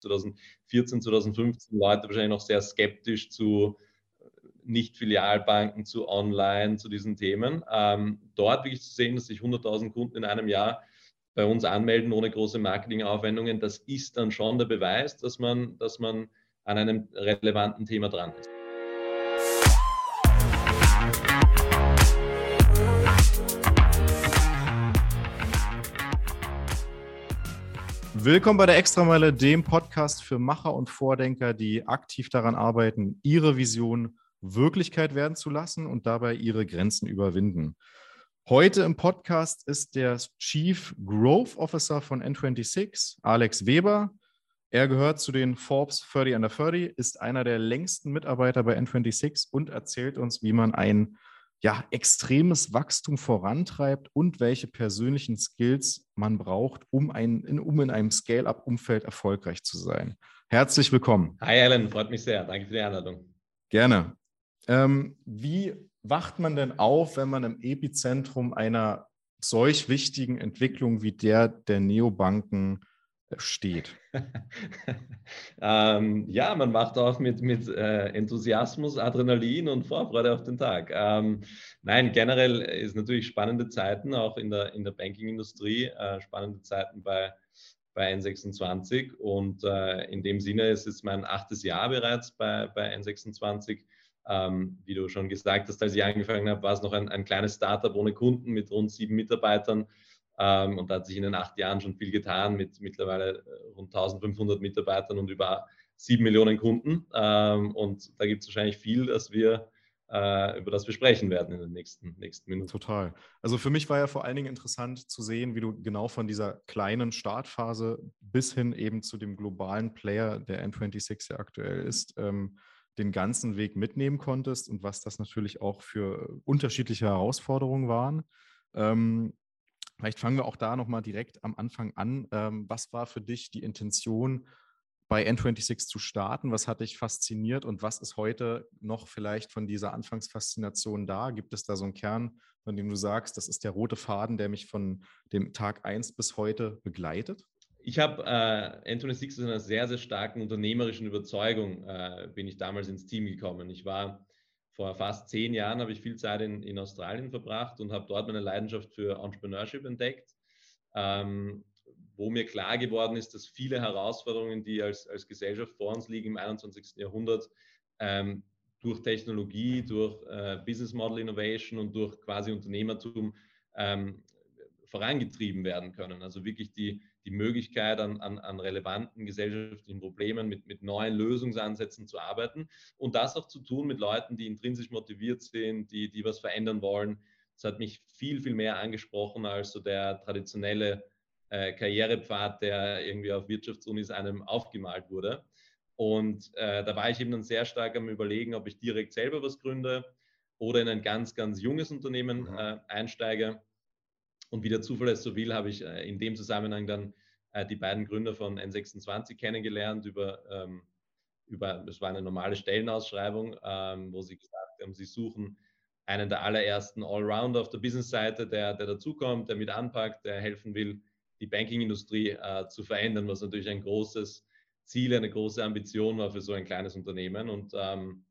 2014, 2015 Leute wahrscheinlich noch sehr skeptisch zu Nicht-Filialbanken, zu Online, zu diesen Themen. Ähm, dort wirklich zu sehen, dass sich 100.000 Kunden in einem Jahr bei uns anmelden ohne große Marketingaufwendungen, das ist dann schon der Beweis, dass man, dass man an einem relevanten Thema dran ist. Willkommen bei der Extrameile, dem Podcast für Macher und Vordenker, die aktiv daran arbeiten, ihre Vision Wirklichkeit werden zu lassen und dabei ihre Grenzen überwinden. Heute im Podcast ist der Chief Growth Officer von N26, Alex Weber. Er gehört zu den Forbes 30 under 30, ist einer der längsten Mitarbeiter bei N26 und erzählt uns, wie man ein ja, extremes Wachstum vorantreibt und welche persönlichen Skills man braucht, um, ein, in, um in einem Scale-up-Umfeld erfolgreich zu sein. Herzlich willkommen. Hi Alan, freut mich sehr. Danke für die Einladung. Gerne. Ähm, wie wacht man denn auf, wenn man im Epizentrum einer solch wichtigen Entwicklung wie der der Neobanken steht? ähm, ja, man macht auch mit, mit äh, Enthusiasmus, Adrenalin und Vorfreude auf den Tag. Ähm, nein, generell ist natürlich spannende Zeiten, auch in der, in der Banking-Industrie, äh, spannende Zeiten bei, bei N26 und äh, in dem Sinne ist es mein achtes Jahr bereits bei, bei N26. Ähm, wie du schon gesagt hast, als ich angefangen habe, war es noch ein, ein kleines Startup ohne Kunden mit rund sieben Mitarbeitern. Ähm, und da hat sich in den acht Jahren schon viel getan mit mittlerweile äh, rund 1500 Mitarbeitern und über sieben Millionen Kunden. Ähm, und da gibt es wahrscheinlich viel, dass wir äh, über das wir sprechen werden in den nächsten, nächsten Minuten. Total. Also für mich war ja vor allen Dingen interessant zu sehen, wie du genau von dieser kleinen Startphase bis hin eben zu dem globalen Player, der N26 ja aktuell ist, ähm, den ganzen Weg mitnehmen konntest und was das natürlich auch für unterschiedliche Herausforderungen waren. Ähm, Vielleicht fangen wir auch da nochmal direkt am Anfang an. Ähm, was war für dich die Intention, bei N26 zu starten? Was hat dich fasziniert und was ist heute noch vielleicht von dieser Anfangsfaszination da? Gibt es da so einen Kern, von dem du sagst, das ist der rote Faden, der mich von dem Tag 1 bis heute begleitet? Ich habe äh, N26 aus einer sehr, sehr starken unternehmerischen Überzeugung äh, bin ich damals ins Team gekommen. Ich war vor fast zehn Jahren habe ich viel Zeit in, in Australien verbracht und habe dort meine Leidenschaft für Entrepreneurship entdeckt, ähm, wo mir klar geworden ist, dass viele Herausforderungen, die als, als Gesellschaft vor uns liegen im 21. Jahrhundert, ähm, durch Technologie, durch äh, Business Model Innovation und durch quasi Unternehmertum ähm, vorangetrieben werden können. Also wirklich die, die Möglichkeit, an, an, an relevanten gesellschaftlichen Problemen mit, mit neuen Lösungsansätzen zu arbeiten und das auch zu tun mit Leuten, die intrinsisch motiviert sind, die, die was verändern wollen. Das hat mich viel, viel mehr angesprochen als so der traditionelle äh, Karrierepfad, der irgendwie auf Wirtschaftsunis einem aufgemalt wurde. Und äh, da war ich eben dann sehr stark am Überlegen, ob ich direkt selber was gründe oder in ein ganz, ganz junges Unternehmen mhm. äh, einsteige. Und wie der Zufall es so will, habe ich äh, in dem Zusammenhang dann äh, die beiden Gründer von N26 kennengelernt über, ähm, über das war eine normale Stellenausschreibung, ähm, wo sie gesagt haben, sie suchen einen der allerersten Allrounder auf der Business-Seite, der, der dazukommt, der mit anpackt, der helfen will, die Banking-Industrie äh, zu verändern, was natürlich ein großes Ziel, eine große Ambition war für so ein kleines Unternehmen. Und ähm,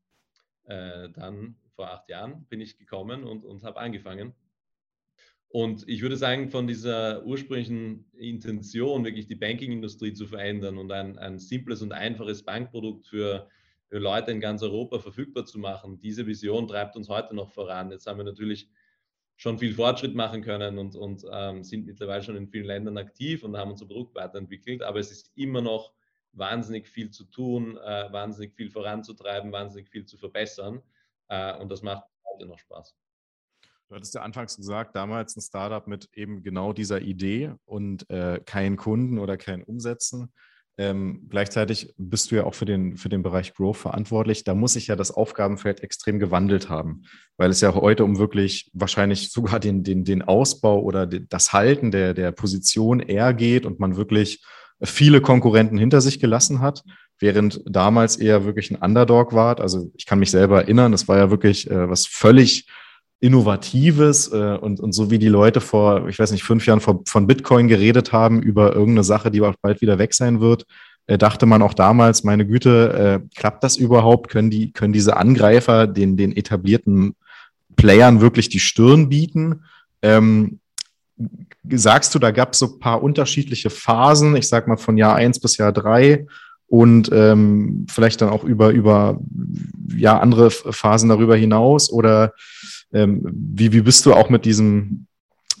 äh, dann vor acht Jahren bin ich gekommen und, und habe angefangen. Und ich würde sagen, von dieser ursprünglichen Intention, wirklich die Banking-Industrie zu verändern und ein, ein simples und einfaches Bankprodukt für, für Leute in ganz Europa verfügbar zu machen, diese Vision treibt uns heute noch voran. Jetzt haben wir natürlich schon viel Fortschritt machen können und, und ähm, sind mittlerweile schon in vielen Ländern aktiv und haben unser Produkt weiterentwickelt. Aber es ist immer noch wahnsinnig viel zu tun, äh, wahnsinnig viel voranzutreiben, wahnsinnig viel zu verbessern. Äh, und das macht heute noch Spaß. Du hattest ja anfangs gesagt, damals ein Startup mit eben genau dieser Idee und äh, keinen Kunden oder kein Umsetzen. Ähm, gleichzeitig bist du ja auch für den, für den Bereich Growth verantwortlich. Da muss sich ja das Aufgabenfeld extrem gewandelt haben, weil es ja heute um wirklich wahrscheinlich sogar den, den, den Ausbau oder das Halten der, der Position eher geht und man wirklich viele Konkurrenten hinter sich gelassen hat, während damals eher wirklich ein Underdog war. Also ich kann mich selber erinnern, es war ja wirklich äh, was völlig Innovatives äh, und, und so wie die Leute vor, ich weiß nicht, fünf Jahren vor, von Bitcoin geredet haben über irgendeine Sache, die auch bald wieder weg sein wird, äh, dachte man auch damals, meine Güte, äh, klappt das überhaupt? Können, die, können diese Angreifer den, den etablierten Playern wirklich die Stirn bieten? Ähm, sagst du, da gab es so ein paar unterschiedliche Phasen, ich sag mal von Jahr 1 bis Jahr 3 und ähm, vielleicht dann auch über, über ja, andere Phasen darüber hinaus? Oder wie, wie bist du auch mit diesem,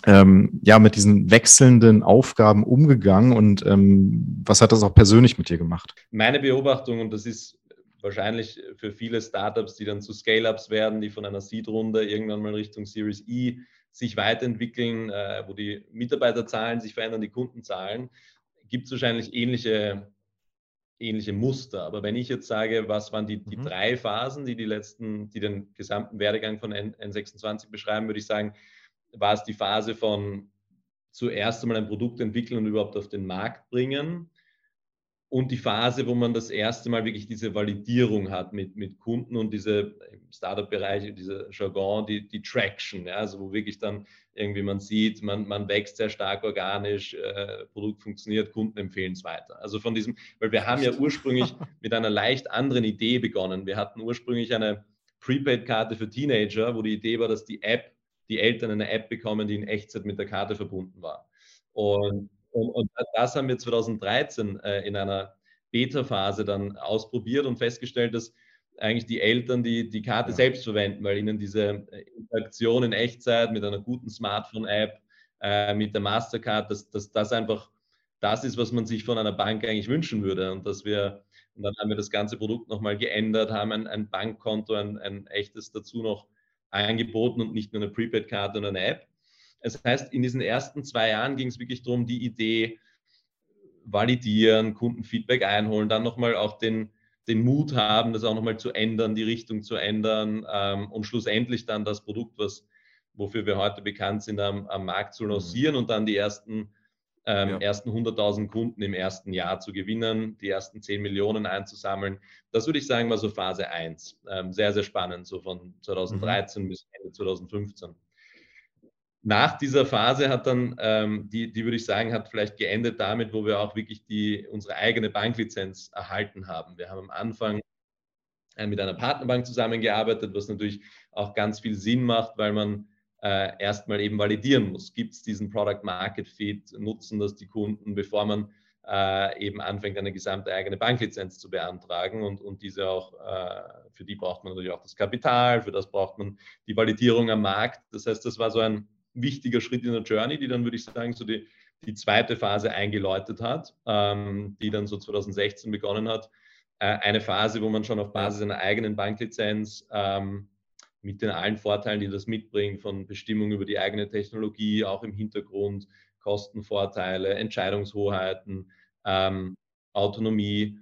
ähm, ja, mit diesen wechselnden Aufgaben umgegangen und ähm, was hat das auch persönlich mit dir gemacht? Meine Beobachtung, und das ist wahrscheinlich für viele Startups, die dann zu Scale-Ups werden, die von einer Seed-Runde irgendwann mal Richtung Series E sich weiterentwickeln, äh, wo die Mitarbeiterzahlen sich verändern, die Kundenzahlen, gibt es wahrscheinlich ähnliche ähnliche Muster. Aber wenn ich jetzt sage, was waren die, die mhm. drei Phasen, die die letzten, die den gesamten Werdegang von N, N26 beschreiben, würde ich sagen, war es die Phase von zuerst einmal ein Produkt entwickeln und überhaupt auf den Markt bringen, und die Phase, wo man das erste Mal wirklich diese Validierung hat mit, mit Kunden und diese Startup-Bereiche, diese Jargon, die, die Traction, ja, also wo wirklich dann irgendwie man sieht, man, man wächst sehr stark organisch, äh, Produkt funktioniert, Kunden empfehlen es weiter. Also von diesem, weil wir haben ja ursprünglich mit einer leicht anderen Idee begonnen. Wir hatten ursprünglich eine Prepaid-Karte für Teenager, wo die Idee war, dass die App, die Eltern eine App bekommen, die in Echtzeit mit der Karte verbunden war. Und und, und das haben wir 2013 äh, in einer Beta-Phase dann ausprobiert und festgestellt, dass eigentlich die Eltern die, die Karte ja. selbst verwenden, weil ihnen diese äh, Interaktion in Echtzeit mit einer guten Smartphone-App, äh, mit der Mastercard, dass, dass das einfach das ist, was man sich von einer Bank eigentlich wünschen würde. Und dass wir, und dann haben wir das ganze Produkt nochmal geändert, haben ein, ein Bankkonto, ein, ein echtes dazu noch angeboten und nicht nur eine Prepaid-Karte und eine App. Das heißt, in diesen ersten zwei Jahren ging es wirklich darum, die Idee validieren, Kundenfeedback einholen, dann nochmal auch den, den Mut haben, das auch nochmal zu ändern, die Richtung zu ändern ähm, und schlussendlich dann das Produkt, was, wofür wir heute bekannt sind, am, am Markt zu mhm. lancieren mhm. und dann die ersten, ähm, ja. ersten 100.000 Kunden im ersten Jahr zu gewinnen, die ersten 10 Millionen einzusammeln. Das würde ich sagen, war so Phase 1. Ähm, sehr, sehr spannend, so von 2013 mhm. bis Ende 2015 nach dieser Phase hat dann, ähm, die, die würde ich sagen, hat vielleicht geendet damit, wo wir auch wirklich die, unsere eigene Banklizenz erhalten haben. Wir haben am Anfang äh, mit einer Partnerbank zusammengearbeitet, was natürlich auch ganz viel Sinn macht, weil man äh, erstmal eben validieren muss. Gibt es diesen Product Market Fit? Nutzen das die Kunden, bevor man äh, eben anfängt, eine gesamte eigene Banklizenz zu beantragen und, und diese auch, äh, für die braucht man natürlich auch das Kapital, für das braucht man die Validierung am Markt. Das heißt, das war so ein wichtiger Schritt in der Journey, die dann, würde ich sagen, so die, die zweite Phase eingeläutet hat, ähm, die dann so 2016 begonnen hat. Äh, eine Phase, wo man schon auf Basis einer eigenen Banklizenz ähm, mit den allen Vorteilen, die das mitbringt, von Bestimmung über die eigene Technologie, auch im Hintergrund, Kostenvorteile, Entscheidungshoheiten, ähm, Autonomie,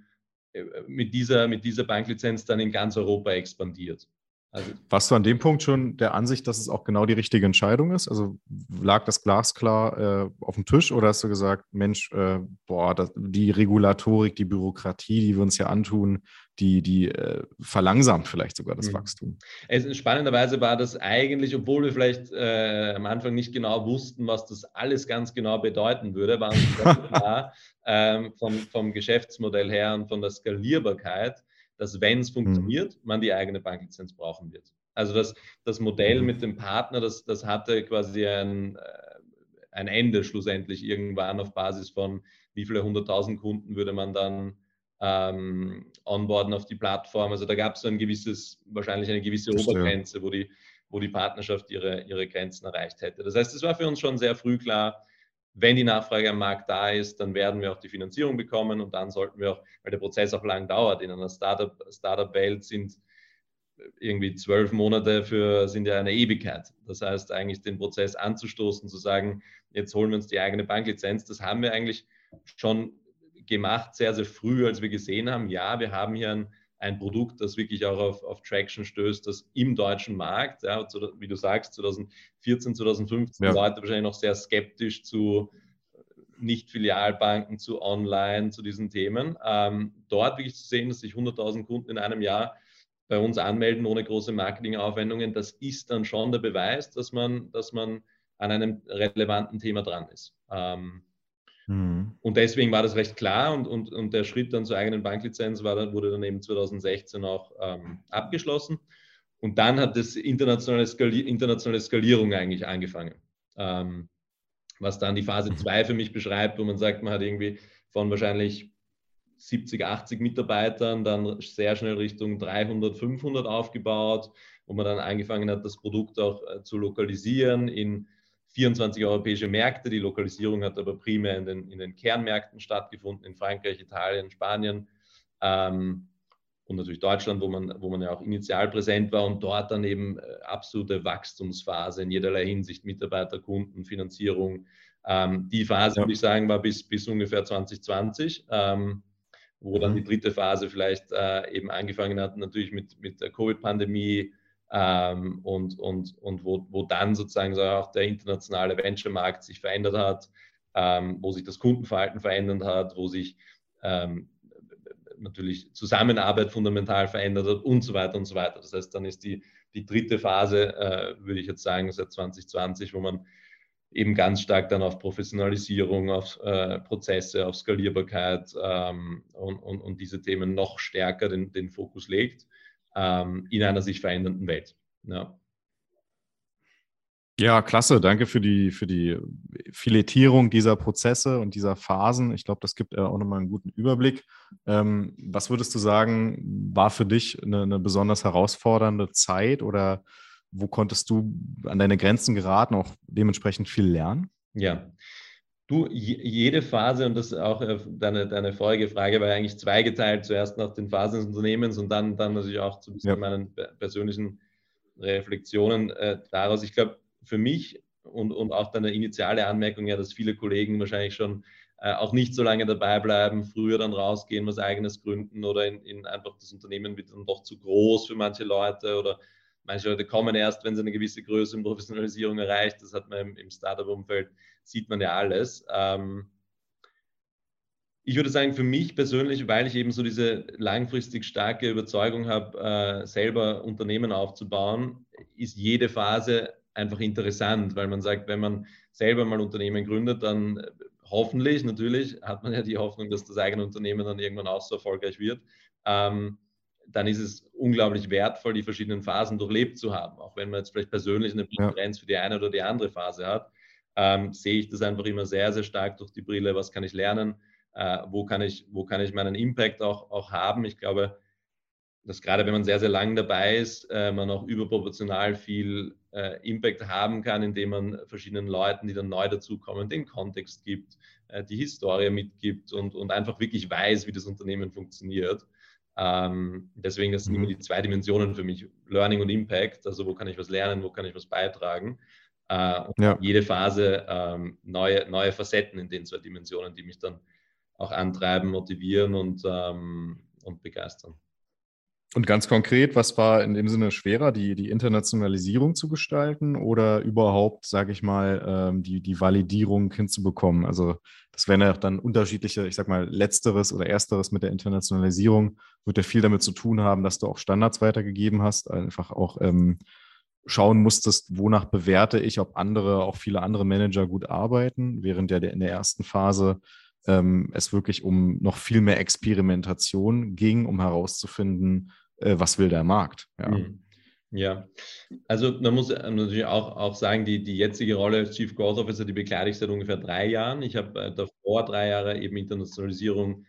äh, mit dieser, mit dieser Banklizenz dann in ganz Europa expandiert. Also, Warst du an dem Punkt schon der Ansicht, dass es auch genau die richtige Entscheidung ist? Also lag das glasklar äh, auf dem Tisch oder hast du gesagt, Mensch, äh, boah, das, die Regulatorik, die Bürokratie, die wir uns ja antun, die, die äh, verlangsamt vielleicht sogar das mhm. Wachstum? Es, spannenderweise war das eigentlich, obwohl wir vielleicht äh, am Anfang nicht genau wussten, was das alles ganz genau bedeuten würde, war uns klar ähm, vom, vom Geschäftsmodell her und von der Skalierbarkeit dass wenn es mhm. funktioniert, man die eigene Banklizenz brauchen wird. Also das, das Modell mhm. mit dem Partner, das, das hatte quasi ein, äh, ein Ende schlussendlich irgendwann auf Basis von wie viele hunderttausend Kunden würde man dann ähm, onboarden auf die Plattform. Also da gab es so ein gewisses, wahrscheinlich eine gewisse Obergrenze, wo die, wo die Partnerschaft ihre, ihre Grenzen erreicht hätte. Das heißt, es war für uns schon sehr früh klar, wenn die Nachfrage am Markt da ist, dann werden wir auch die Finanzierung bekommen und dann sollten wir auch, weil der Prozess auch lang dauert, in einer Startup-Welt Startup sind irgendwie zwölf Monate für, sind ja eine Ewigkeit. Das heißt, eigentlich den Prozess anzustoßen, zu sagen, jetzt holen wir uns die eigene Banklizenz, das haben wir eigentlich schon gemacht, sehr, sehr früh, als wir gesehen haben, ja, wir haben hier ein ein Produkt, das wirklich auch auf, auf Traction stößt, das im deutschen Markt, ja, wie du sagst, 2014, 2015 ja. Leute wahrscheinlich noch sehr skeptisch zu Nicht-Filialbanken, zu Online, zu diesen Themen. Ähm, dort wirklich zu sehen, dass sich 100.000 Kunden in einem Jahr bei uns anmelden ohne große Marketingaufwendungen, das ist dann schon der Beweis, dass man, dass man an einem relevanten Thema dran ist. Ähm, Mhm. Und deswegen war das recht klar und, und, und der Schritt dann zur eigenen Banklizenz war dann, wurde dann eben 2016 auch ähm, abgeschlossen. Und dann hat das internationale, Skali internationale Skalierung eigentlich angefangen. Ähm, was dann die Phase 2 mhm. für mich beschreibt, wo man sagt, man hat irgendwie von wahrscheinlich 70, 80 Mitarbeitern dann sehr schnell Richtung 300, 500 aufgebaut, wo man dann angefangen hat, das Produkt auch äh, zu lokalisieren in 24 europäische Märkte. Die Lokalisierung hat aber primär in den, in den Kernmärkten stattgefunden, in Frankreich, Italien, Spanien ähm, und natürlich Deutschland, wo man, wo man ja auch initial präsent war und dort dann eben äh, absolute Wachstumsphase in jederlei Hinsicht, Mitarbeiter, Kunden, Finanzierung. Ähm, die Phase, ja. würde ich sagen, war bis, bis ungefähr 2020. Ähm, wo dann die mhm. dritte Phase vielleicht äh, eben angefangen hat, natürlich mit, mit der Covid-Pandemie, ähm, und, und, und wo, wo dann sozusagen so auch der internationale Venture-Markt sich verändert hat, ähm, wo sich das Kundenverhalten verändert hat, wo sich ähm, natürlich Zusammenarbeit fundamental verändert hat und so weiter und so weiter. Das heißt, dann ist die, die dritte Phase, äh, würde ich jetzt sagen, seit 2020, wo man eben ganz stark dann auf Professionalisierung, auf äh, Prozesse, auf Skalierbarkeit ähm, und, und, und, diese Themen noch stärker den, den Fokus legt ähm, in einer sich verändernden Welt. Ja. Ja, klasse. Danke für die, für die Filetierung dieser Prozesse und dieser Phasen. Ich glaube, das gibt auch nochmal einen guten Überblick. Ähm, was würdest du sagen, war für dich eine, eine, besonders herausfordernde Zeit oder wo konntest du an deine Grenzen geraten, auch dementsprechend viel lernen? Ja, Du, jede Phase, und das ist auch äh, deine, deine vorige Frage, war eigentlich zweigeteilt. Zuerst nach den Phasen des Unternehmens und dann, dann natürlich auch zu ja. meinen persönlichen Reflexionen äh, daraus. Ich glaube, für mich und, und auch deine initiale Anmerkung ja, dass viele Kollegen wahrscheinlich schon äh, auch nicht so lange dabei bleiben, früher dann rausgehen, was eigenes gründen oder in, in einfach das Unternehmen wird dann doch zu groß für manche Leute oder manche Leute kommen erst, wenn sie eine gewisse Größe und Professionalisierung erreicht. Das hat man im, im Startup-Umfeld sieht man ja alles. Ähm, ich würde sagen, für mich persönlich, weil ich eben so diese langfristig starke Überzeugung habe, äh, selber Unternehmen aufzubauen, ist jede Phase einfach interessant, weil man sagt, wenn man selber mal Unternehmen gründet, dann hoffentlich, natürlich hat man ja die Hoffnung, dass das eigene Unternehmen dann irgendwann auch so erfolgreich wird. Ähm, dann ist es unglaublich wertvoll, die verschiedenen Phasen durchlebt zu haben, auch wenn man jetzt vielleicht persönlich eine Präferenz ja. für die eine oder die andere Phase hat ähm, sehe ich das einfach immer sehr, sehr stark durch die Brille, was kann ich lernen, äh, wo, kann ich, wo kann ich meinen Impact auch, auch haben. Ich glaube, dass gerade wenn man sehr, sehr lang dabei ist, äh, man auch überproportional viel äh, Impact haben kann, indem man verschiedenen Leuten, die dann neu dazukommen, den Kontext gibt, äh, die Historie mitgibt und, und einfach wirklich weiß, wie das Unternehmen funktioniert. Ähm, deswegen, das sind mhm. immer die zwei Dimensionen für mich, Learning und Impact, also wo kann ich was lernen, wo kann ich was beitragen. Äh, ja. Jede Phase ähm, neue, neue Facetten in den zwei Dimensionen, die mich dann auch antreiben, motivieren und, ähm, und begeistern. Und ganz konkret, was war in dem Sinne schwerer, die, die Internationalisierung zu gestalten oder überhaupt, sage ich mal, ähm, die, die Validierung hinzubekommen? Also das wären ja dann unterschiedliche, ich sage mal, letzteres oder ersteres mit der Internationalisierung wird ja viel damit zu tun haben, dass du auch Standards weitergegeben hast, einfach auch ähm, schauen musstest, wonach bewerte ich, ob andere, auch viele andere Manager gut arbeiten, während ja in der ersten Phase ähm, es wirklich um noch viel mehr Experimentation ging, um herauszufinden, äh, was will der Markt. Ja. Mhm. Ja, also man muss natürlich auch, auch sagen, die, die jetzige Rolle als Chief Growth Officer, die bekleide ich seit ungefähr drei Jahren. Ich habe äh, davor drei Jahre eben Internationalisierung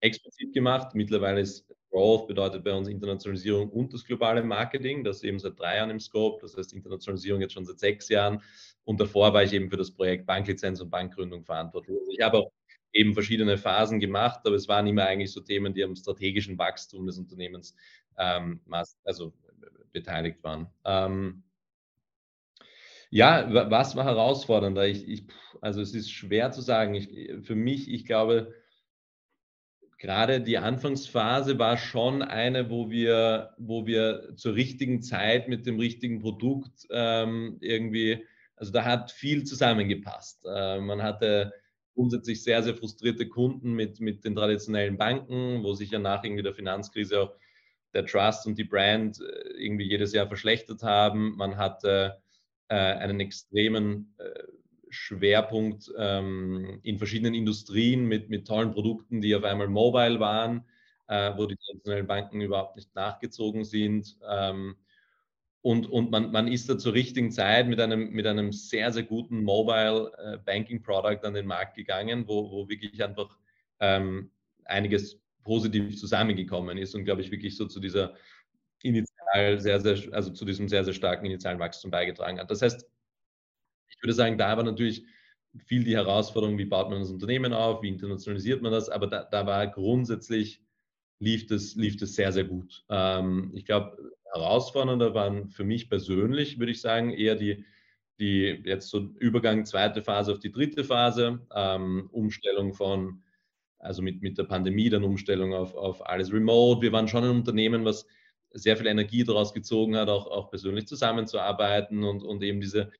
explizit gemacht. Mittlerweile ist Growth bedeutet bei uns Internationalisierung und das globale Marketing. Das eben seit drei Jahren im Scope. Das heißt Internationalisierung jetzt schon seit sechs Jahren. Und davor war ich eben für das Projekt Banklizenz und Bankgründung verantwortlich. Also ich habe auch eben verschiedene Phasen gemacht, aber es waren immer eigentlich so Themen, die am strategischen Wachstum des Unternehmens ähm, also beteiligt waren. Ähm, ja, was war herausfordernder? Ich, ich, also es ist schwer zu sagen. Ich, für mich, ich glaube, gerade die Anfangsphase war schon eine, wo wir, wo wir zur richtigen Zeit mit dem richtigen Produkt ähm, irgendwie, also da hat viel zusammengepasst. Äh, man hatte grundsätzlich sehr, sehr frustrierte Kunden mit, mit den traditionellen Banken, wo sich ja nach irgendwie der Finanzkrise auch der Trust und die Brand äh, irgendwie jedes Jahr verschlechtert haben. Man hatte äh, einen extremen äh, Schwerpunkt ähm, in verschiedenen Industrien mit, mit tollen Produkten, die auf einmal mobile waren, äh, wo die traditionellen Banken überhaupt nicht nachgezogen sind. Ähm, und, und man, man ist da zur richtigen Zeit mit einem, mit einem sehr, sehr guten Mobile äh, Banking Product an den Markt gegangen, wo, wo wirklich einfach ähm, einiges positiv zusammengekommen ist und glaube ich wirklich so zu dieser initial sehr, sehr, also zu diesem sehr, sehr starken initialen Wachstum beigetragen hat. Das heißt, ich würde sagen, da war natürlich viel die Herausforderung, wie baut man das Unternehmen auf, wie internationalisiert man das, aber da, da war grundsätzlich, lief das, lief das sehr, sehr gut. Ähm, ich glaube, herausfordernder waren für mich persönlich, würde ich sagen, eher die, die jetzt so Übergang zweite Phase auf die dritte Phase, ähm, Umstellung von, also mit, mit der Pandemie, dann Umstellung auf, auf alles remote. Wir waren schon ein Unternehmen, was sehr viel Energie daraus gezogen hat, auch, auch persönlich zusammenzuarbeiten und, und eben diese,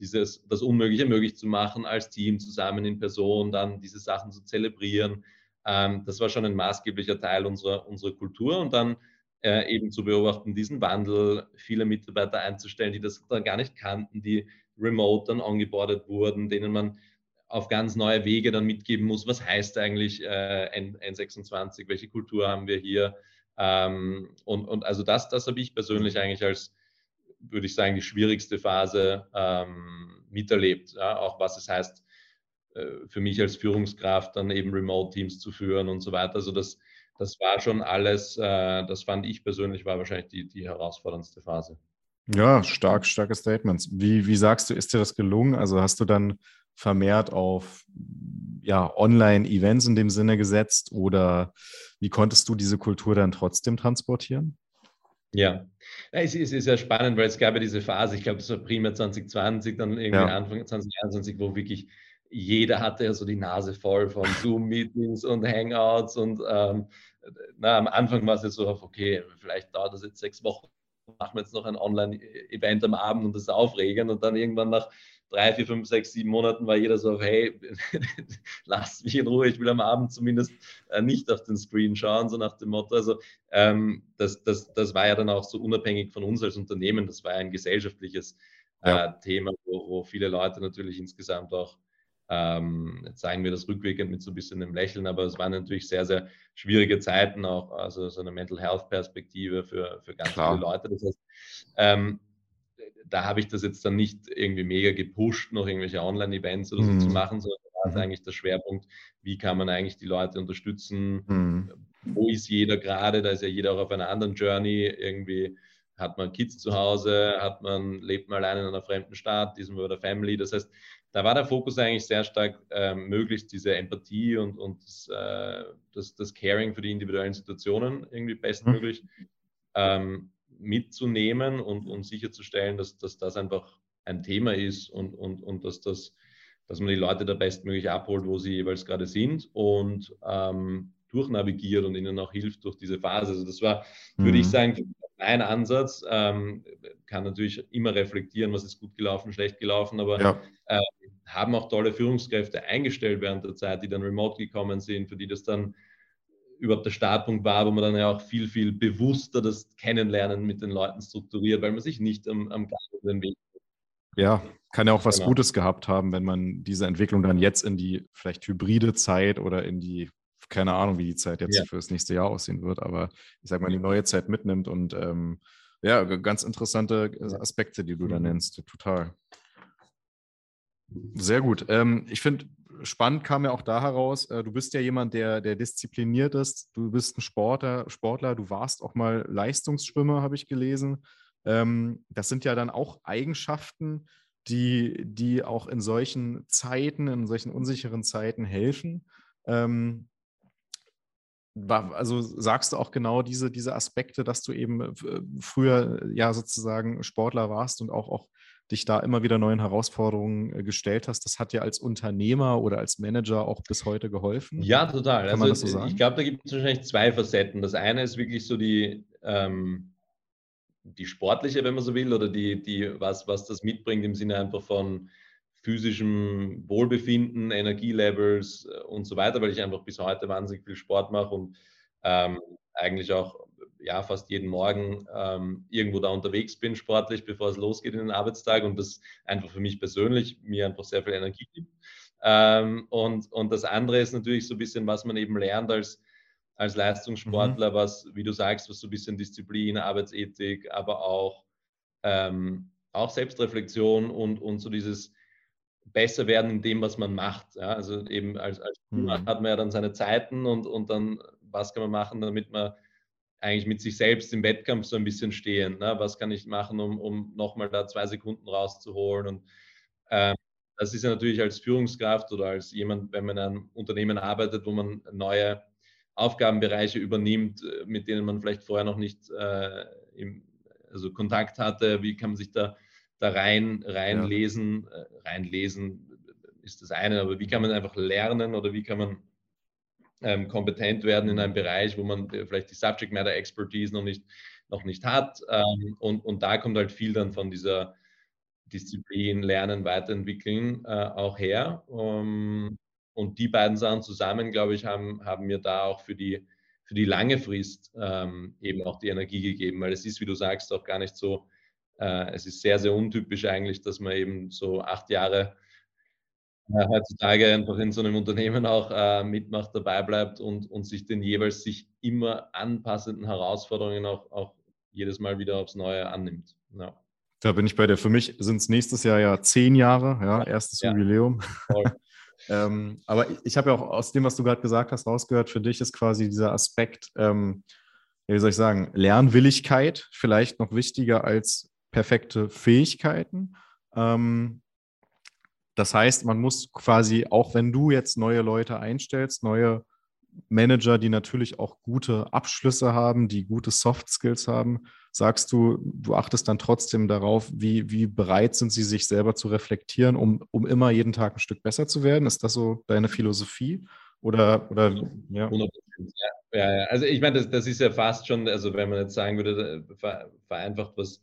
dieses, das Unmögliche möglich zu machen, als Team zusammen in Person, dann diese Sachen zu zelebrieren. Ähm, das war schon ein maßgeblicher Teil unserer, unserer Kultur und dann äh, eben zu beobachten, diesen Wandel, viele Mitarbeiter einzustellen, die das dann gar nicht kannten, die remote dann angeboardet wurden, denen man auf ganz neue Wege dann mitgeben muss, was heißt eigentlich äh, N26, welche Kultur haben wir hier. Ähm, und, und also das, das habe ich persönlich eigentlich als, würde ich sagen, die schwierigste Phase ähm, miterlebt. Ja? Auch was es heißt, äh, für mich als Führungskraft dann eben Remote-Teams zu führen und so weiter. Also das, das war schon alles, äh, das fand ich persönlich, war wahrscheinlich die, die herausforderndste Phase. Ja, stark, starke Statements. Wie, wie sagst du, ist dir das gelungen? Also hast du dann vermehrt auf ja, Online-Events in dem Sinne gesetzt oder wie konntest du diese Kultur dann trotzdem transportieren? Ja, es ist, ja spannend, weil es gab ja diese Phase, ich glaube, es war primär 2020, dann irgendwie ja. Anfang 2021, wo wirklich jeder hatte ja so die Nase voll von Zoom-Meetings und Hangouts und ähm, na, am Anfang war es jetzt so auf, okay, vielleicht dauert das jetzt sechs Wochen, machen wir jetzt noch ein Online-Event am Abend und das ist aufregend und dann irgendwann nach drei, vier, fünf, sechs, sieben Monaten war jeder so, hey, lasst mich in Ruhe, ich will am Abend zumindest äh, nicht auf den Screen schauen, so nach dem Motto. Also ähm, das, das, das war ja dann auch so unabhängig von uns als Unternehmen, das war ein gesellschaftliches äh, ja. Thema, wo, wo, viele Leute natürlich insgesamt auch ähm, jetzt sagen wir das rückwirkend mit so ein bisschen einem Lächeln, aber es waren natürlich sehr, sehr schwierige Zeiten auch, also so eine Mental Health Perspektive für, für ganz Klar. viele Leute. Das heißt, ähm, da habe ich das jetzt dann nicht irgendwie mega gepusht, noch irgendwelche Online-Events oder so mhm. zu machen, sondern da ist mhm. eigentlich der Schwerpunkt, wie kann man eigentlich die Leute unterstützen, mhm. wo ist jeder gerade, da ist ja jeder auch auf einer anderen Journey, irgendwie hat man Kids zu Hause, hat man, lebt man allein in einer fremden Stadt, diesem oder Family, das heißt, da war der Fokus eigentlich sehr stark, äh, möglichst diese Empathie und, und das, äh, das, das, Caring für die individuellen Situationen irgendwie bestmöglich mhm. ähm, mitzunehmen und, und sicherzustellen, dass, dass das einfach ein Thema ist und, und, und dass, das, dass man die Leute da bestmöglich abholt, wo sie jeweils gerade sind und ähm, durchnavigiert und ihnen auch hilft durch diese Phase. Also das war, mhm. würde ich mhm. sagen, mein Ansatz. Ähm, kann natürlich immer reflektieren, was ist gut gelaufen, schlecht gelaufen, aber ja. Äh, haben auch tolle Führungskräfte eingestellt während der Zeit, die dann remote gekommen sind, für die das dann überhaupt der Startpunkt war, wo man dann ja auch viel, viel bewusster das Kennenlernen mit den Leuten strukturiert, weil man sich nicht am, am Weg. Ja, kann ja auch was genau. Gutes gehabt haben, wenn man diese Entwicklung dann jetzt in die vielleicht hybride Zeit oder in die, keine Ahnung, wie die Zeit jetzt ja. für das nächste Jahr aussehen wird, aber ich sag mal, die neue Zeit mitnimmt und ähm, ja, ganz interessante Aspekte, die du da mhm. nennst, total. Sehr gut. Ähm, ich finde, spannend kam ja auch da heraus, äh, du bist ja jemand, der, der diszipliniert ist. Du bist ein Sportler, Sportler, du warst auch mal Leistungsschwimmer, habe ich gelesen. Ähm, das sind ja dann auch Eigenschaften, die, die auch in solchen Zeiten, in solchen unsicheren Zeiten helfen. Ähm, also sagst du auch genau diese, diese Aspekte, dass du eben äh, früher ja sozusagen Sportler warst und auch, auch dich da immer wieder neuen Herausforderungen äh, gestellt hast. Das hat dir als Unternehmer oder als Manager auch bis heute geholfen? Ja, total. Kann also, so ich glaube, da gibt es wahrscheinlich zwei Facetten. Das eine ist wirklich so die, ähm, die sportliche, wenn man so will, oder die, die, was, was das mitbringt im Sinne einfach von physischem Wohlbefinden, Energielevels äh, und so weiter, weil ich einfach bis heute wahnsinnig viel Sport mache und ähm, eigentlich auch ja fast jeden Morgen ähm, irgendwo da unterwegs bin, sportlich, bevor es losgeht in den Arbeitstag und das einfach für mich persönlich mir einfach sehr viel Energie gibt. Ähm, und, und das andere ist natürlich so ein bisschen, was man eben lernt als, als Leistungssportler, mhm. was, wie du sagst, was so ein bisschen Disziplin, Arbeitsethik, aber auch, ähm, auch Selbstreflexion und, und so dieses besser werden in dem, was man macht. Ja? Also eben als, als mhm. hat man ja dann seine Zeiten und, und dann, was kann man machen, damit man eigentlich mit sich selbst im Wettkampf so ein bisschen stehen. Ne? Was kann ich machen, um, um nochmal da zwei Sekunden rauszuholen? Und ähm, das ist ja natürlich als Führungskraft oder als jemand, wenn man in einem Unternehmen arbeitet, wo man neue Aufgabenbereiche übernimmt, äh, mit denen man vielleicht vorher noch nicht äh, im, also Kontakt hatte, wie kann man sich da, da rein, reinlesen, ja. äh, reinlesen ist das eine, aber wie kann man einfach lernen oder wie kann man ähm, kompetent werden in einem Bereich, wo man äh, vielleicht die Subject Matter Expertise noch nicht, noch nicht hat. Ähm, und, und da kommt halt viel dann von dieser Disziplin, Lernen, Weiterentwickeln äh, auch her. Um, ähm, und die beiden Sachen zusammen, glaube ich, haben, haben mir da auch für die, für die lange Frist ähm, eben auch die Energie gegeben, weil es ist, wie du sagst, auch gar nicht so, äh, es ist sehr, sehr untypisch eigentlich, dass man eben so acht Jahre äh, heutzutage einfach in so einem Unternehmen auch äh, mitmacht, dabei bleibt und, und sich den jeweils sich immer anpassenden Herausforderungen auch, auch jedes Mal wieder aufs Neue annimmt. Ja. Da bin ich bei dir. Für mich sind es nächstes Jahr ja zehn Jahre, ja, erstes ja. Jubiläum. ähm, aber ich habe ja auch aus dem, was du gerade gesagt hast, rausgehört, für dich ist quasi dieser Aspekt, ähm, wie soll ich sagen, Lernwilligkeit vielleicht noch wichtiger als perfekte Fähigkeiten. Ähm, das heißt, man muss quasi, auch wenn du jetzt neue Leute einstellst, neue Manager, die natürlich auch gute Abschlüsse haben, die gute Soft Skills haben, sagst du, du achtest dann trotzdem darauf, wie, wie bereit sind sie, sich selber zu reflektieren, um, um immer jeden Tag ein Stück besser zu werden? Ist das so deine Philosophie? Oder, oder ja. Ja, ja, also ich meine, das, das ist ja fast schon, also wenn man jetzt sagen würde, vereinfacht, was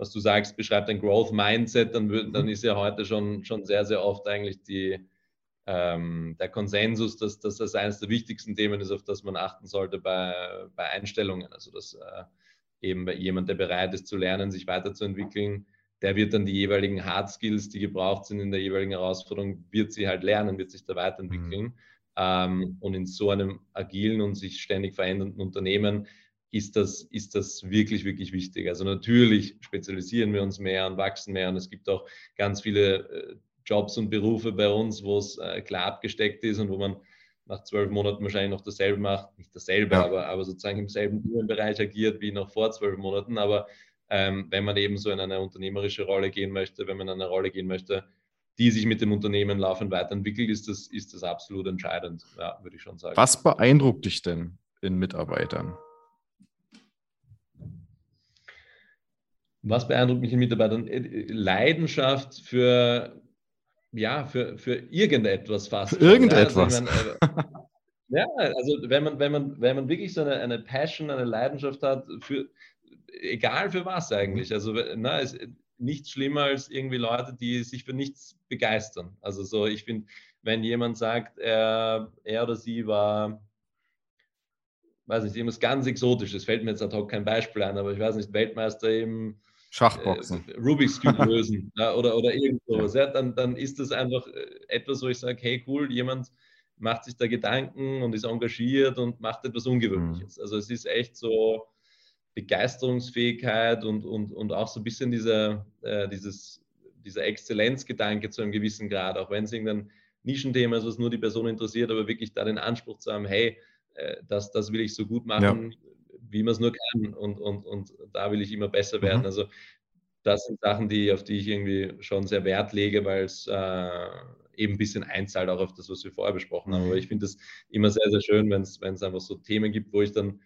was du sagst, beschreibt ein Growth Mindset, dann, dann mhm. ist ja heute schon, schon sehr, sehr oft eigentlich die, ähm, der Konsensus, dass, dass das eines der wichtigsten Themen ist, auf das man achten sollte bei, bei Einstellungen. Also dass äh, eben jemand, der bereit ist zu lernen, sich weiterzuentwickeln, der wird dann die jeweiligen Hard Skills, die gebraucht sind in der jeweiligen Herausforderung, wird sie halt lernen, wird sich da weiterentwickeln. Mhm. Ähm, und in so einem agilen und sich ständig verändernden Unternehmen ist das, ist das wirklich, wirklich wichtig. Also natürlich spezialisieren wir uns mehr und wachsen mehr und es gibt auch ganz viele äh, Jobs und Berufe bei uns, wo es äh, klar abgesteckt ist und wo man nach zwölf Monaten wahrscheinlich noch dasselbe macht, nicht dasselbe, ja. aber, aber sozusagen im selben Bereich agiert wie noch vor zwölf Monaten. Aber ähm, wenn man eben so in eine unternehmerische Rolle gehen möchte, wenn man in eine Rolle gehen möchte, die sich mit dem Unternehmen laufend weiterentwickelt, ist das, ist das absolut entscheidend, ja, würde ich schon sagen. Was beeindruckt dich denn in Mitarbeitern? Was beeindruckt mich in Mitarbeitern? Äh, Leidenschaft für, ja, für, für irgendetwas fast. Für irgendetwas. Ja, also, meine, ja, also wenn man, wenn man, wenn man wirklich so eine, eine Passion, eine Leidenschaft hat, für, egal für was eigentlich. Also na, es, nichts schlimmer als irgendwie Leute, die sich für nichts begeistern. Also so, ich finde, wenn jemand sagt, er, er oder sie war weiß nicht, irgendwas ganz Exotisches, fällt mir jetzt ad hoc kein Beispiel ein, aber ich weiß nicht, Weltmeister eben Schachboxen. Äh, Rubik's Cube lösen ja, oder, oder irgend sowas. Ja. dann, dann ist das einfach äh, etwas, wo ich sage, hey cool, jemand macht sich da Gedanken und ist engagiert und macht etwas Ungewöhnliches. Mhm. Also es ist echt so Begeisterungsfähigkeit und, und, und auch so ein bisschen dieser, äh, dieses, dieser Exzellenzgedanke zu einem gewissen Grad, auch wenn es irgendein Nischenthema ist, was nur die Person interessiert, aber wirklich da den Anspruch zu haben, hey, äh, das, das will ich so gut machen, ja wie man es nur kann und, und, und da will ich immer besser werden. Mhm. Also das sind Sachen, die, auf die ich irgendwie schon sehr Wert lege, weil es äh, eben ein bisschen einzahlt auch auf das, was wir vorher besprochen haben. Aber ich finde es immer sehr, sehr schön, wenn es einfach so Themen gibt, wo ich dann,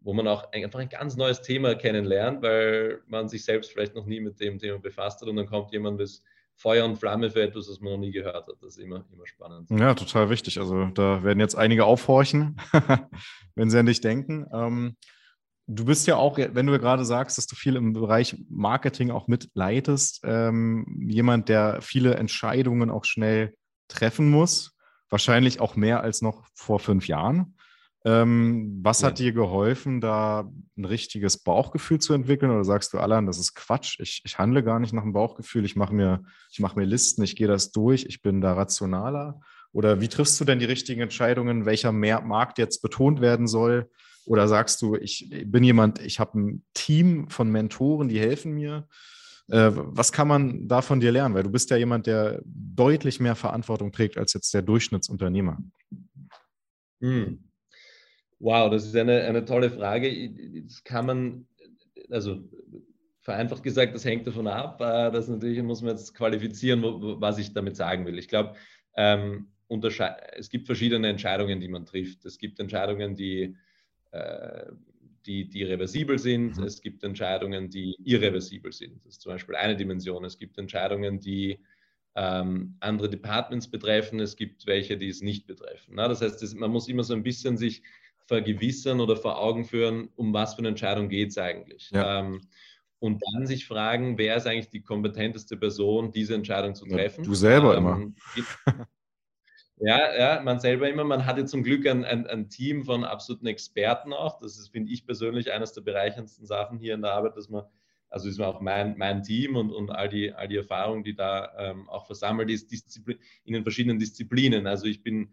wo man auch einfach ein ganz neues Thema kennenlernt, weil man sich selbst vielleicht noch nie mit dem Thema befasst hat und dann kommt jemand, das Feuer und Flamme für etwas, was man noch nie gehört hat. Das ist immer, immer spannend. Ja, total wichtig. Also da werden jetzt einige aufhorchen, wenn sie an dich denken. Ähm, Du bist ja auch, wenn du gerade sagst, dass du viel im Bereich Marketing auch mitleitest, ähm, jemand, der viele Entscheidungen auch schnell treffen muss, wahrscheinlich auch mehr als noch vor fünf Jahren. Ähm, was ja. hat dir geholfen, da ein richtiges Bauchgefühl zu entwickeln? Oder sagst du, Alan, das ist Quatsch, ich, ich handle gar nicht nach dem Bauchgefühl, ich mache mir, mach mir Listen, ich gehe das durch, ich bin da rationaler? Oder wie triffst du denn die richtigen Entscheidungen, welcher Markt jetzt betont werden soll? Oder sagst du, ich bin jemand, ich habe ein Team von Mentoren, die helfen mir? Äh, was kann man da von dir lernen? Weil du bist ja jemand, der deutlich mehr Verantwortung trägt als jetzt der Durchschnittsunternehmer. Hm. Wow, das ist eine, eine tolle Frage. Das kann man, also vereinfacht gesagt, das hängt davon ab. Äh, das natürlich muss man jetzt qualifizieren, was ich damit sagen will. Ich glaube, ähm, es gibt verschiedene Entscheidungen, die man trifft. Es gibt Entscheidungen, die, die, die reversibel sind. Mhm. Es gibt Entscheidungen, die irreversibel sind. Das ist zum Beispiel eine Dimension. Es gibt Entscheidungen, die ähm, andere Departments betreffen. Es gibt welche, die es nicht betreffen. Na, das heißt, das, man muss immer so ein bisschen sich vergewissern oder vor Augen führen, um was für eine Entscheidung geht es eigentlich. Ja. Ähm, und dann sich fragen, wer ist eigentlich die kompetenteste Person, diese Entscheidung zu treffen. Ja, du selber ähm, immer. Ja, ja, man selber immer. Man hatte zum Glück ein, ein, ein Team von absoluten Experten auch. Das ist, finde ich persönlich, eines der bereicherndsten Sachen hier in der Arbeit, dass man, also ist auch mein, mein Team und, und all, die, all die Erfahrung, die da ähm, auch versammelt ist, Disziplin, in den verschiedenen Disziplinen. Also ich bin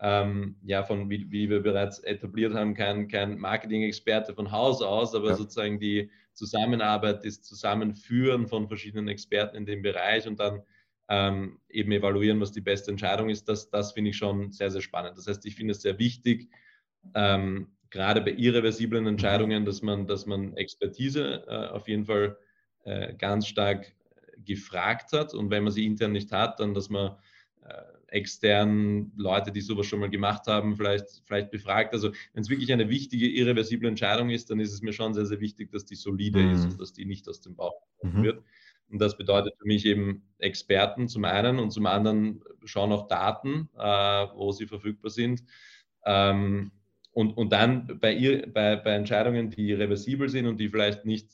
ähm, ja von, wie, wie, wir bereits etabliert haben, kein, kein Marketing-Experte von Haus aus, aber ja. sozusagen die Zusammenarbeit, das Zusammenführen von verschiedenen Experten in dem Bereich und dann ähm, eben evaluieren, was die beste Entscheidung ist, das, das finde ich schon sehr, sehr spannend. Das heißt, ich finde es sehr wichtig, ähm, gerade bei irreversiblen Entscheidungen, dass man, dass man Expertise äh, auf jeden Fall äh, ganz stark gefragt hat und wenn man sie intern nicht hat, dann, dass man äh, extern Leute, die sowas schon mal gemacht haben, vielleicht, vielleicht befragt. Also wenn es wirklich eine wichtige, irreversible Entscheidung ist, dann ist es mir schon sehr, sehr wichtig, dass die solide mhm. ist und dass die nicht aus dem Bauch mhm. wird. Und das bedeutet für mich eben Experten zum einen und zum anderen schauen auch Daten, äh, wo sie verfügbar sind. Ähm, und, und dann bei, ihr, bei, bei Entscheidungen, die reversibel sind und die vielleicht nicht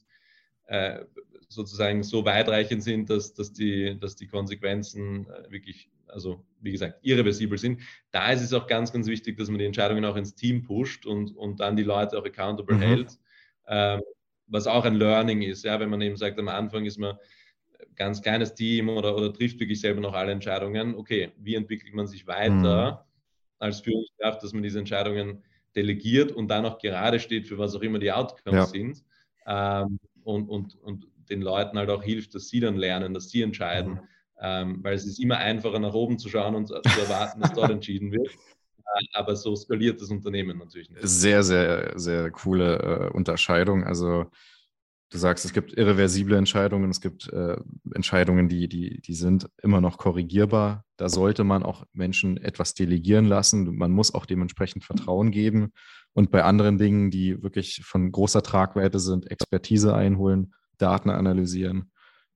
äh, sozusagen so weitreichend sind, dass, dass, die, dass die Konsequenzen äh, wirklich, also wie gesagt, irreversibel sind. Da ist es auch ganz, ganz wichtig, dass man die Entscheidungen auch ins Team pusht und, und dann die Leute auch accountable mhm. hält, ähm, was auch ein Learning ist. Ja, wenn man eben sagt, am Anfang ist man ganz kleines Team oder, oder trifft wirklich selber noch alle Entscheidungen. Okay, wie entwickelt man sich weiter mhm. als Führungskraft, dass man diese Entscheidungen delegiert und dann auch gerade steht, für was auch immer die Outcomes ja. sind ähm, und, und, und den Leuten halt auch hilft, dass sie dann lernen, dass sie entscheiden, mhm. ähm, weil es ist immer einfacher nach oben zu schauen und zu erwarten, dass dort entschieden wird. Äh, aber so skaliert das Unternehmen natürlich nicht. Sehr, sehr, sehr coole äh, Unterscheidung. Also du sagst, es gibt irreversible Entscheidungen, es gibt äh, Entscheidungen, die, die, die sind immer noch korrigierbar. Da sollte man auch Menschen etwas delegieren lassen. Man muss auch dementsprechend Vertrauen geben. Und bei anderen Dingen, die wirklich von großer Tragweite sind, Expertise einholen, Daten analysieren.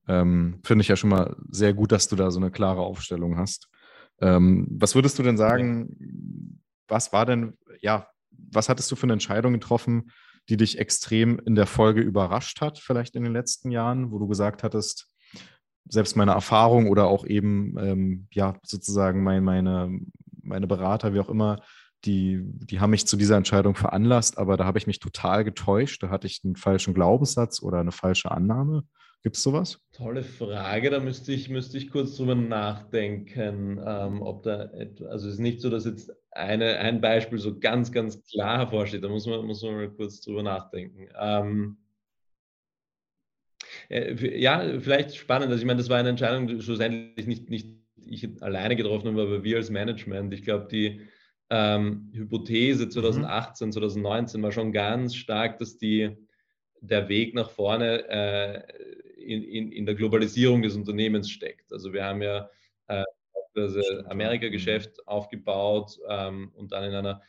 Ähm, Finde ich ja schon mal sehr gut, dass du da so eine klare Aufstellung hast. Ähm, was würdest du denn sagen, was war denn, ja, was hattest du für eine Entscheidung getroffen, die dich extrem in der Folge überrascht hat, vielleicht in den letzten Jahren, wo du gesagt hattest, selbst meine Erfahrung oder auch eben, ähm, ja, sozusagen mein, meine, meine Berater, wie auch immer, die, die haben mich zu dieser Entscheidung veranlasst, aber da habe ich mich total getäuscht. Da hatte ich einen falschen Glaubenssatz oder eine falsche Annahme. Gibt es sowas? Tolle Frage, da müsste ich, müsste ich kurz drüber nachdenken, ähm, ob da also es ist nicht so, dass jetzt eine, ein Beispiel so ganz, ganz klar hervorsteht, da muss man, muss man mal kurz drüber nachdenken. Ähm, äh, ja, vielleicht spannend, also ich meine, das war eine Entscheidung, die schlussendlich nicht, nicht ich alleine getroffen habe, aber wir als Management. Ich glaube, die ähm, Hypothese 2018, mhm. 2019 war schon ganz stark, dass die, der Weg nach vorne äh, in, in, in der Globalisierung des Unternehmens steckt. Also wir haben ja äh, das Amerika-Geschäft mhm. aufgebaut ähm, und dann in einer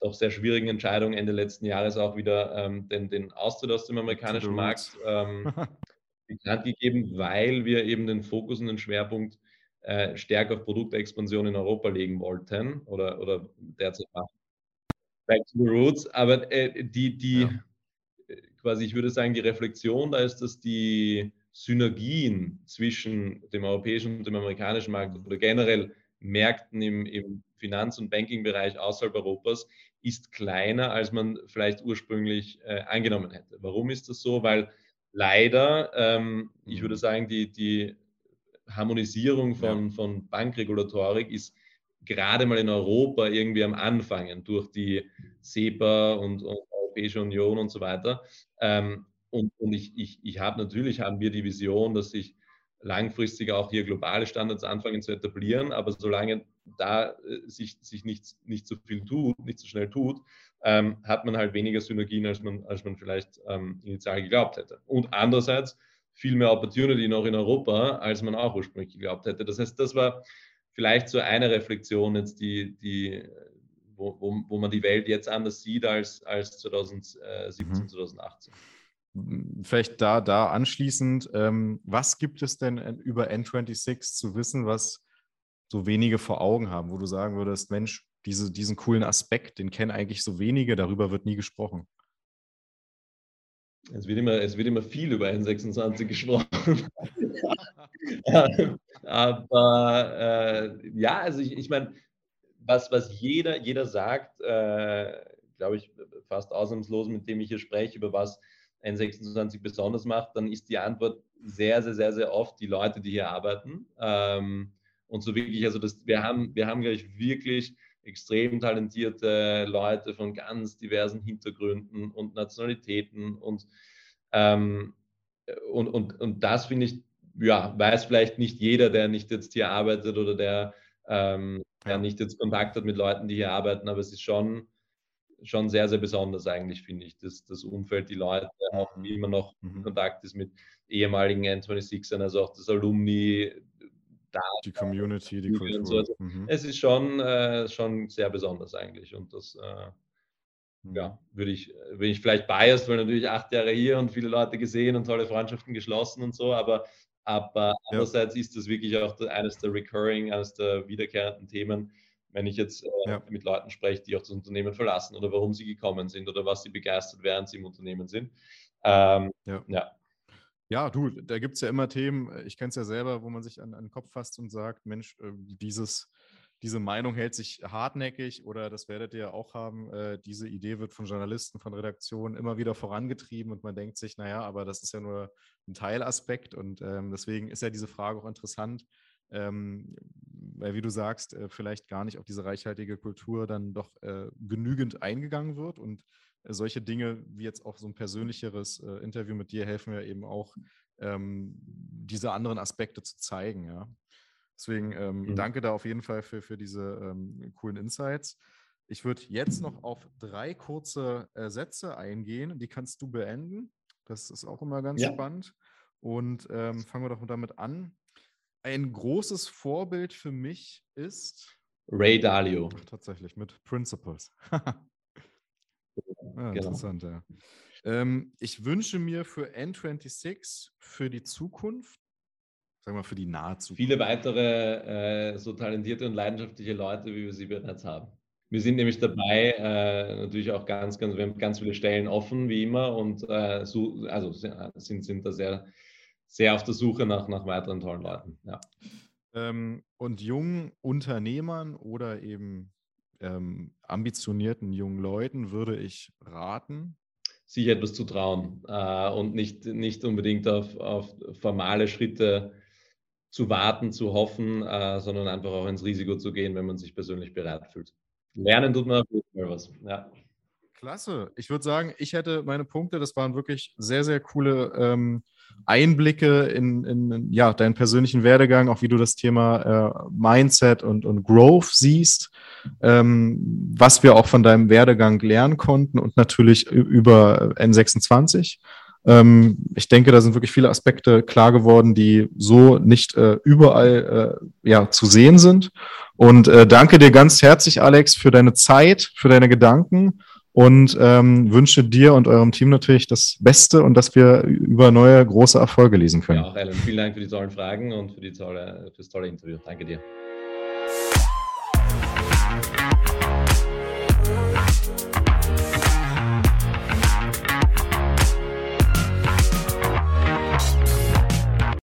doch sehr schwierigen Entscheidung Ende letzten Jahres auch wieder ähm, den, den Austritt aus dem amerikanischen Markt ähm, bekannt gegeben, weil wir eben den Fokus und den Schwerpunkt äh, stärker auf Produktexpansion in Europa legen wollten oder, oder derzeit machen. Back to the roots. Aber äh, die, die ja. Quasi, ich würde sagen, die Reflexion da ist, dass die Synergien zwischen dem europäischen und dem amerikanischen Markt oder generell Märkten im, im Finanz- und Banking-Bereich außerhalb Europas ist kleiner, als man vielleicht ursprünglich äh, angenommen hätte. Warum ist das so? Weil leider, ähm, ich würde mhm. sagen, die, die Harmonisierung von, ja. von Bankregulatorik ist gerade mal in Europa irgendwie am Anfangen durch die SEPA und, und Europäische Union und so weiter. Ähm, und, und ich, ich, ich habe natürlich, haben wir die Vision, dass sich langfristig auch hier globale Standards anfangen zu etablieren, aber solange da äh, sich, sich nicht, nicht so viel tut, nicht so schnell tut, ähm, hat man halt weniger Synergien, als man, als man vielleicht ähm, initial geglaubt hätte. Und andererseits viel mehr Opportunity noch in Europa, als man auch ursprünglich geglaubt hätte. Das heißt, das war vielleicht so eine Reflexion jetzt, die, die wo, wo, wo man die Welt jetzt anders sieht als, als 2017, mhm. 2018 vielleicht da, da anschließend, ähm, was gibt es denn über N26 zu wissen, was so wenige vor Augen haben, wo du sagen würdest, Mensch, diese, diesen coolen Aspekt, den kennen eigentlich so wenige, darüber wird nie gesprochen? Es wird immer, es wird immer viel über N26 gesprochen. Aber äh, ja, also ich, ich meine, was, was jeder, jeder sagt, äh, glaube ich, fast ausnahmslos, mit dem ich hier spreche, über was N26 besonders macht, dann ist die Antwort sehr, sehr, sehr, sehr oft die Leute, die hier arbeiten. Ähm, und so wirklich, also das, wir haben, wir haben, glaube ich, wirklich extrem talentierte Leute von ganz diversen Hintergründen und Nationalitäten und, ähm, und, und, und das finde ich, ja, weiß vielleicht nicht jeder, der nicht jetzt hier arbeitet oder der, ähm, der nicht jetzt Kontakt hat mit Leuten, die hier arbeiten, aber es ist schon, schon sehr, sehr besonders eigentlich, finde ich, das, das Umfeld, die Leute, auch wie immer noch mhm. Kontakt ist mit ehemaligen N26ern, also auch das Alumni, da, die Community, die Kultur. So. Also, mhm. Es ist schon, äh, schon sehr besonders eigentlich und das äh, mhm. ja, würde ich, bin ich vielleicht biased, weil natürlich acht Jahre hier und viele Leute gesehen und tolle Freundschaften geschlossen und so, aber, aber ja. andererseits ist das wirklich auch eines der recurring, eines der wiederkehrenden Themen, wenn ich jetzt äh, ja. mit Leuten spreche, die auch das Unternehmen verlassen oder warum sie gekommen sind oder was sie begeistert, während sie im Unternehmen sind. Ähm, ja. ja. Ja, du, da gibt es ja immer Themen, äh, ich kenne es ja selber, wo man sich an, an, den Kopf fasst und sagt, Mensch, äh, dieses, diese Meinung hält sich hartnäckig oder das werdet ihr auch haben, äh, diese Idee wird von Journalisten, von Redaktionen immer wieder vorangetrieben und man denkt sich, naja, aber das ist ja nur ein Teilaspekt und ähm, deswegen ist ja diese Frage auch interessant, ähm, weil wie du sagst, äh, vielleicht gar nicht auf diese reichhaltige Kultur dann doch äh, genügend eingegangen wird. Und äh, solche Dinge wie jetzt auch so ein persönlicheres äh, Interview mit dir helfen ja eben auch, ähm, diese anderen Aspekte zu zeigen. Ja. Deswegen ähm, mhm. danke da auf jeden Fall für, für diese ähm, coolen Insights. Ich würde jetzt noch auf drei kurze äh, Sätze eingehen. Die kannst du beenden. Das ist auch immer ganz ja. spannend. Und ähm, fangen wir doch damit an. Ein großes Vorbild für mich ist Ray Dalio. Ach, tatsächlich, mit Principles. ja, genau. Interessant, ja. Ähm, ich wünsche mir für N26 für die Zukunft, sagen wir mal für die nahe Zukunft. Viele weitere äh, so talentierte und leidenschaftliche Leute, wie wir sie bereits haben. Wir sind nämlich dabei, äh, natürlich auch ganz, ganz, wir haben ganz viele Stellen offen, wie immer, und äh, so, also sind, sind da sehr sehr auf der Suche nach, nach weiteren tollen Leuten. Ja. Ähm, und jungen Unternehmern oder eben ähm, ambitionierten jungen Leuten würde ich raten, sich etwas zu trauen äh, und nicht, nicht unbedingt auf, auf formale Schritte zu warten, zu hoffen, äh, sondern einfach auch ins Risiko zu gehen, wenn man sich persönlich bereit fühlt. Lernen tut man auf jeden Fall was. Ja. Klasse. Ich würde sagen, ich hätte meine Punkte. Das waren wirklich sehr, sehr coole ähm, Einblicke in, in, ja, deinen persönlichen Werdegang, auch wie du das Thema äh, Mindset und, und Growth siehst, ähm, was wir auch von deinem Werdegang lernen konnten und natürlich über N26. Ähm, ich denke, da sind wirklich viele Aspekte klar geworden, die so nicht äh, überall äh, ja, zu sehen sind. Und äh, danke dir ganz herzlich, Alex, für deine Zeit, für deine Gedanken und ähm, wünsche dir und eurem Team natürlich das Beste und dass wir über neue große Erfolge lesen können. Ja, auch Alan, vielen Dank für die tollen Fragen und für, die tolle, für das tolle Interview. Danke dir.